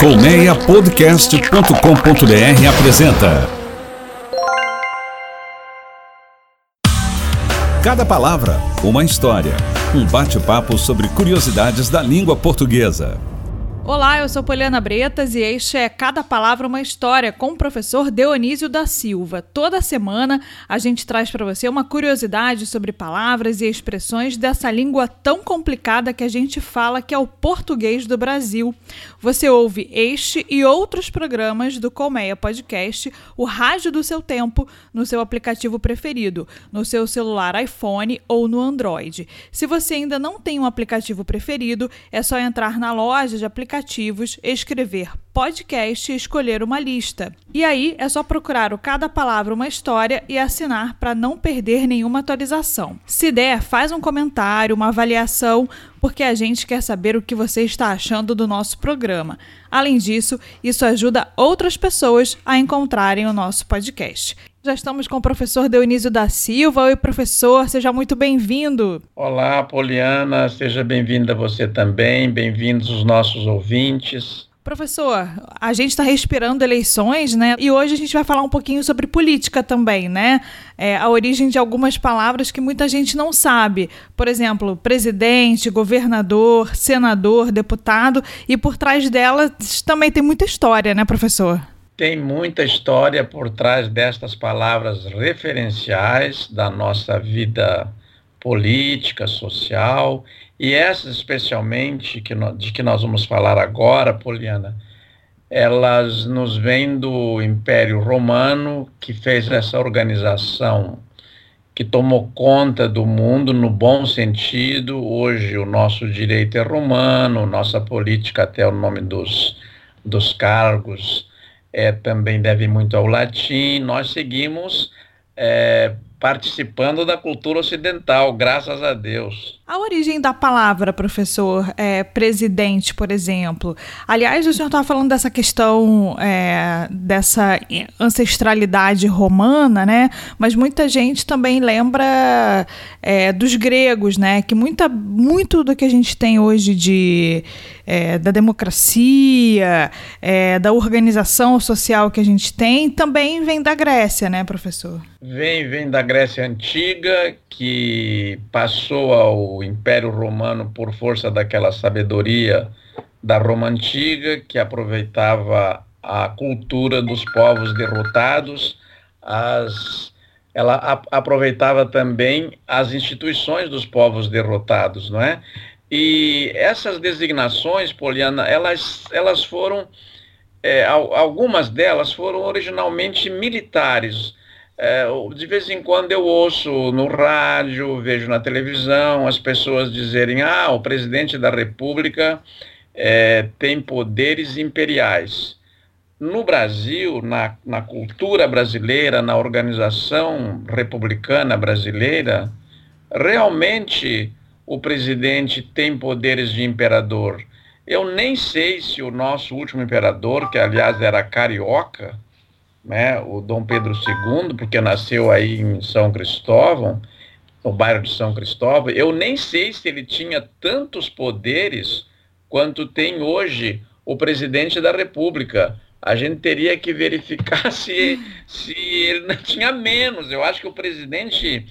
Colmeiapodcast.com.br apresenta Cada palavra, uma história. Um bate-papo sobre curiosidades da língua portuguesa. Olá, eu sou Poliana Bretas e este é Cada Palavra uma História com o professor Dionísio da Silva. Toda semana a gente traz para você uma curiosidade sobre palavras e expressões dessa língua tão complicada que a gente fala que é o português do Brasil. Você ouve este e outros programas do Colmeia Podcast, o rádio do seu tempo, no seu aplicativo preferido, no seu celular iPhone ou no Android. Se você ainda não tem um aplicativo preferido, é só entrar na loja de aplicativos aplicativos, escrever podcast e escolher uma lista. E aí é só procurar o Cada Palavra uma História e assinar para não perder nenhuma atualização. Se der, faz um comentário, uma avaliação, porque a gente quer saber o que você está achando do nosso programa. Além disso, isso ajuda outras pessoas a encontrarem o nosso podcast. Já estamos com o professor Dionísio da Silva. Oi, professor, seja muito bem-vindo. Olá, Poliana, seja bem-vinda você também, bem-vindos os nossos ouvintes. Professor, a gente está respirando eleições, né? E hoje a gente vai falar um pouquinho sobre política também, né? É, a origem de algumas palavras que muita gente não sabe. Por exemplo, presidente, governador, senador, deputado. E por trás delas também tem muita história, né, professor? Tem muita história por trás destas palavras referenciais da nossa vida política, social, e essas especialmente que no, de que nós vamos falar agora, Poliana, elas nos vêm do Império Romano, que fez essa organização que tomou conta do mundo no bom sentido. Hoje o nosso direito é romano, nossa política até o nome dos, dos cargos é, também deve muito ao latim. Nós seguimos é, participando da cultura ocidental, graças a Deus. A origem da palavra, professor, é, presidente, por exemplo. Aliás, o senhor estava falando dessa questão é, dessa ancestralidade romana, né? Mas muita gente também lembra é, dos gregos, né? Que muita, muito do que a gente tem hoje de é, da democracia, é, da organização social que a gente tem, também vem da Grécia, né, professor? Vem, vem da Grécia Antiga, que passou ao Império Romano por força daquela sabedoria da Roma Antiga, que aproveitava a cultura dos povos derrotados, as, ela a, aproveitava também as instituições dos povos derrotados, não é? E essas designações, Poliana, elas, elas foram, é, algumas delas foram originalmente militares, é, de vez em quando eu ouço no rádio, vejo na televisão as pessoas dizerem: ah, o presidente da República é, tem poderes imperiais. No Brasil, na, na cultura brasileira, na organização republicana brasileira, realmente o presidente tem poderes de imperador. Eu nem sei se o nosso último imperador, que aliás era carioca, né, o Dom Pedro II, porque nasceu aí em São Cristóvão, no bairro de São Cristóvão, eu nem sei se ele tinha tantos poderes quanto tem hoje o presidente da República. A gente teria que verificar se, se ele não tinha menos. Eu acho que o presidente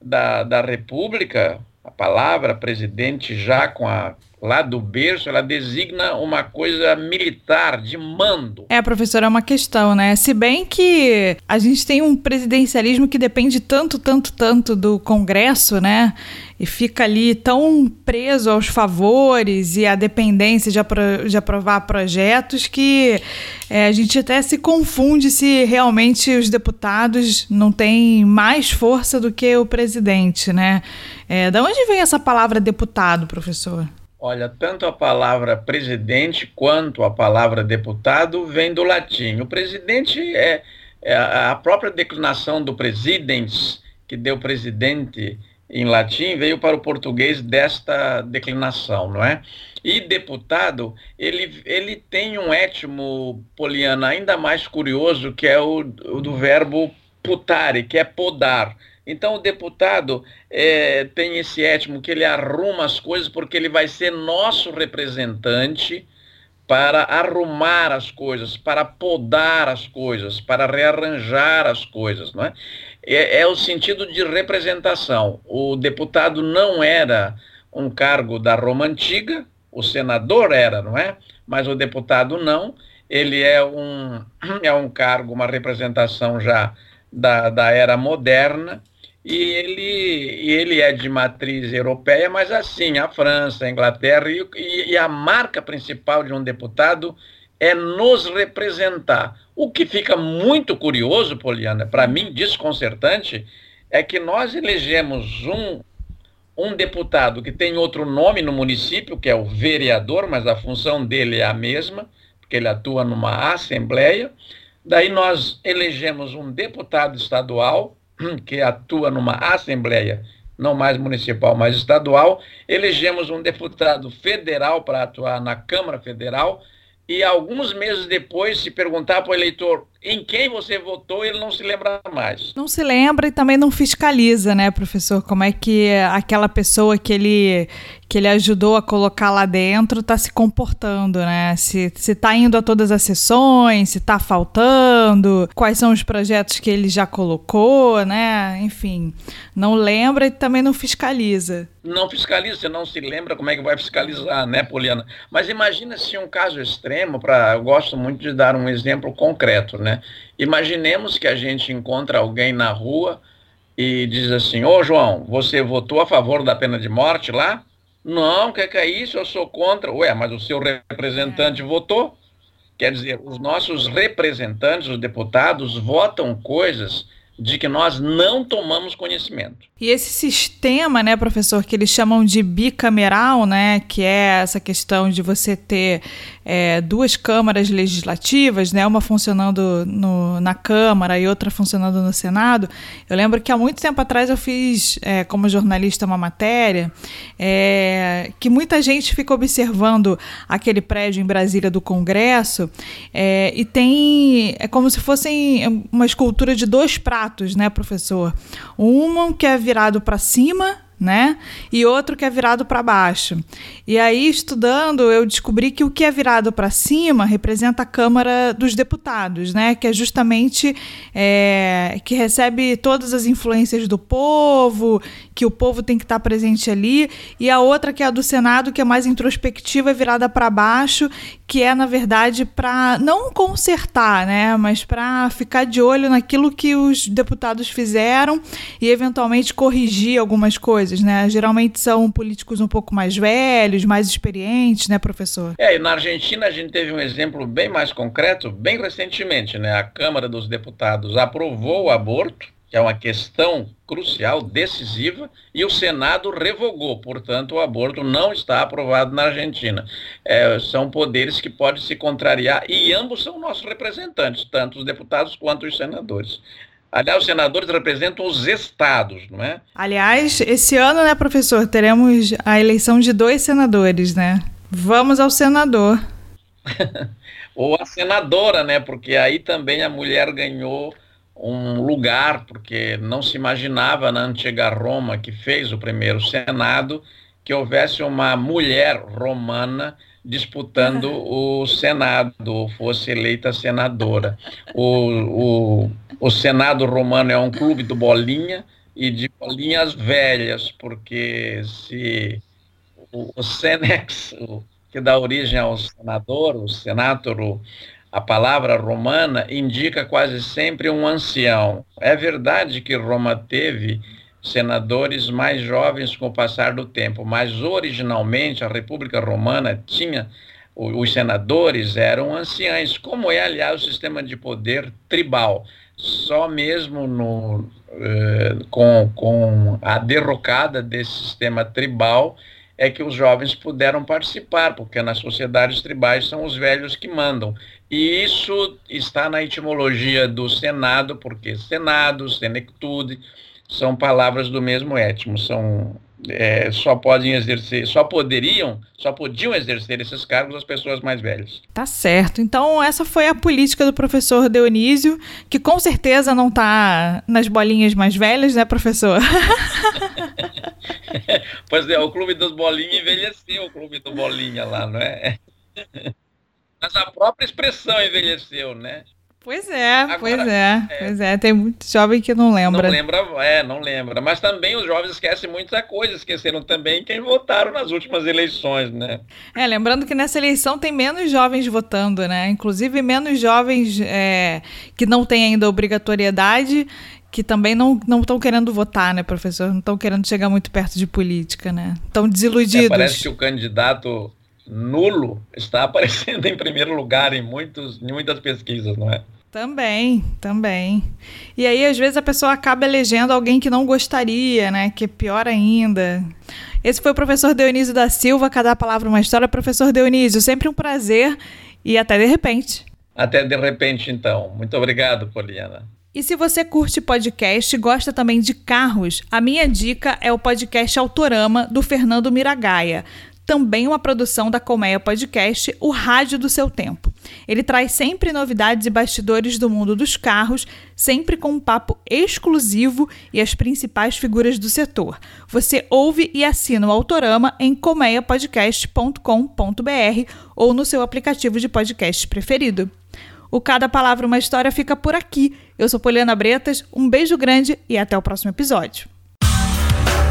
da, da República, a palavra presidente já com a lá do berço, ela designa uma coisa militar, de mando. É, professor, é uma questão, né? Se bem que a gente tem um presidencialismo que depende tanto, tanto, tanto do Congresso, né? E fica ali tão preso aos favores e à dependência de, apro de aprovar projetos que é, a gente até se confunde se realmente os deputados não têm mais força do que o presidente, né? É, da onde vem essa palavra deputado, professor? Olha, tanto a palavra presidente quanto a palavra deputado vem do latim. O presidente é, é a própria declinação do presidens, que deu presidente em latim, veio para o português desta declinação, não é? E deputado, ele, ele tem um étimo poliana ainda mais curioso, que é o, o do verbo putare, que é podar então o deputado é, tem esse étimo que ele arruma as coisas porque ele vai ser nosso representante para arrumar as coisas, para podar as coisas, para rearranjar as coisas, não é? É, é o sentido de representação. O deputado não era um cargo da Roma antiga, o senador era, não é? Mas o deputado não. Ele é um, é um cargo, uma representação já da, da era moderna, e ele, ele é de matriz europeia, mas assim, a França, a Inglaterra, e, e a marca principal de um deputado é nos representar. O que fica muito curioso, Poliana, para mim desconcertante, é que nós elegemos um, um deputado que tem outro nome no município, que é o vereador, mas a função dele é a mesma, porque ele atua numa assembleia. Daí nós elegemos um deputado estadual, que atua numa assembleia, não mais municipal, mas estadual. Elegemos um deputado federal para atuar na Câmara Federal e alguns meses depois, se perguntar para o eleitor em quem você votou, ele não se lembra mais. Não se lembra e também não fiscaliza, né, professor? Como é que aquela pessoa que ele, que ele ajudou a colocar lá dentro está se comportando, né? Se está indo a todas as sessões, se está faltando, quais são os projetos que ele já colocou, né? Enfim, não lembra e também não fiscaliza. Não fiscaliza, você não se lembra como é que vai fiscalizar, né, Poliana? Mas imagina se um caso extremo, para eu gosto muito de dar um exemplo concreto, né? Imaginemos que a gente encontra alguém na rua e diz assim: Ô João, você votou a favor da pena de morte lá? Não, o que, que é isso? Eu sou contra. Ué, mas o seu representante é. votou? Quer dizer, os nossos representantes, os deputados, votam coisas de que nós não tomamos conhecimento. E esse sistema, né, professor, que eles chamam de bicameral, né, que é essa questão de você ter é, duas câmaras legislativas, né, uma funcionando no, na Câmara e outra funcionando no Senado. Eu lembro que há muito tempo atrás eu fiz, é, como jornalista, uma matéria é, que muita gente fica observando aquele prédio em Brasília do Congresso é, e tem é como se fossem uma escultura de dois pratos, né, professor? Um que é virado para cima né? E outro que é virado para baixo. E aí, estudando, eu descobri que o que é virado para cima representa a Câmara dos Deputados, né? Que é justamente é, que recebe todas as influências do povo, que o povo tem que estar presente ali. E a outra que é a do Senado, que é mais introspectiva, é virada para baixo, que é, na verdade, para não consertar, né? Mas para ficar de olho naquilo que os deputados fizeram e eventualmente corrigir algumas coisas né? Geralmente são políticos um pouco mais velhos, mais experientes, né, professor? É, e na Argentina a gente teve um exemplo bem mais concreto, bem recentemente, né? A Câmara dos Deputados aprovou o aborto, que é uma questão crucial, decisiva, e o Senado revogou. Portanto, o aborto não está aprovado na Argentina. É, são poderes que podem se contrariar e ambos são nossos representantes, tanto os deputados quanto os senadores. Aliás, os senadores representam os estados, não é? Aliás, esse ano, né, professor, teremos a eleição de dois senadores, né? Vamos ao senador. Ou a senadora, né? Porque aí também a mulher ganhou um lugar, porque não se imaginava na antiga Roma, que fez o primeiro Senado, que houvesse uma mulher romana disputando o Senado, fosse eleita senadora. O, o, o Senado romano é um clube do Bolinha e de bolinhas velhas, porque se o, o Senex, que dá origem ao senador, o senator, a palavra romana indica quase sempre um ancião. É verdade que Roma teve senadores mais jovens com o passar do tempo, mas originalmente a República Romana tinha os senadores eram anciães, como é, aliás, o sistema de poder tribal. Só mesmo no, eh, com, com a derrocada desse sistema tribal é que os jovens puderam participar, porque nas sociedades tribais são os velhos que mandam. E isso está na etimologia do Senado, porque Senado, Senectude, são palavras do mesmo étimo, são é, só podem exercer, só poderiam, só podiam exercer esses cargos as pessoas mais velhas. Tá certo. Então essa foi a política do professor Dionísio, que com certeza não está nas bolinhas mais velhas, né, professor? pois é, o clube dos bolinhas envelheceu, o clube do bolinha lá, não é? Mas a própria expressão envelheceu, né? Pois é, Agora, pois é, é, pois é. Tem muito jovem que não lembra. Não lembra, é, não lembra. Mas também os jovens esquecem muita coisa, esqueceram também quem votaram nas últimas eleições, né? É, lembrando que nessa eleição tem menos jovens votando, né? Inclusive menos jovens é, que não têm ainda obrigatoriedade que também não estão querendo votar, né, professor? Não estão querendo chegar muito perto de política, né? Estão desiludidos. É, parece que o candidato nulo está aparecendo em primeiro lugar em, muitos, em muitas pesquisas, não é? Também, também. E aí, às vezes, a pessoa acaba elegendo alguém que não gostaria, né? Que é pior ainda. Esse foi o professor Dionísio da Silva, cada palavra uma história. Professor Dionísio, sempre um prazer e até de repente. Até de repente, então. Muito obrigado, Poliana. E se você curte podcast e gosta também de carros, a minha dica é o podcast Autorama do Fernando Miragaia, também uma produção da Colmeia Podcast, o rádio do seu tempo. Ele traz sempre novidades e bastidores do mundo dos carros, sempre com um papo exclusivo e as principais figuras do setor. Você ouve e assina o Autorama em colmeiapodcast.com.br ou no seu aplicativo de podcast preferido. O Cada Palavra Uma História fica por aqui. Eu sou Poliana Bretas, um beijo grande e até o próximo episódio.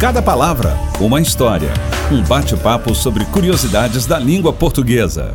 Cada Palavra Uma História. Um bate-papo sobre curiosidades da língua portuguesa.